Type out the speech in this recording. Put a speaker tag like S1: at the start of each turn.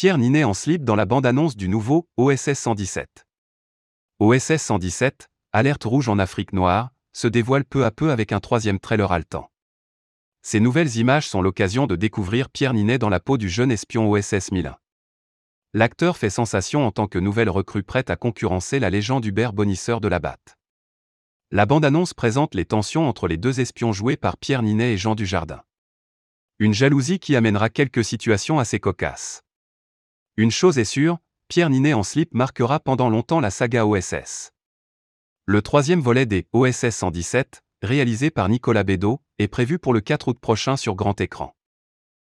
S1: Pierre Ninet en slip dans la bande-annonce du nouveau OSS 117. OSS 117, alerte rouge en Afrique noire, se dévoile peu à peu avec un troisième trailer haletant. Ces nouvelles images sont l'occasion de découvrir Pierre Ninet dans la peau du jeune espion OSS 1001. L'acteur fait sensation en tant que nouvelle recrue prête à concurrencer la légende Hubert Bonisseur de la Batte. La bande-annonce présente les tensions entre les deux espions joués par Pierre Ninet et Jean Dujardin. Une jalousie qui amènera quelques situations assez cocasses. Une chose est sûre, Pierre Ninet en slip marquera pendant longtemps la saga OSS. Le troisième volet des OSS 117, réalisé par Nicolas Bédot, est prévu pour le 4 août prochain sur grand écran.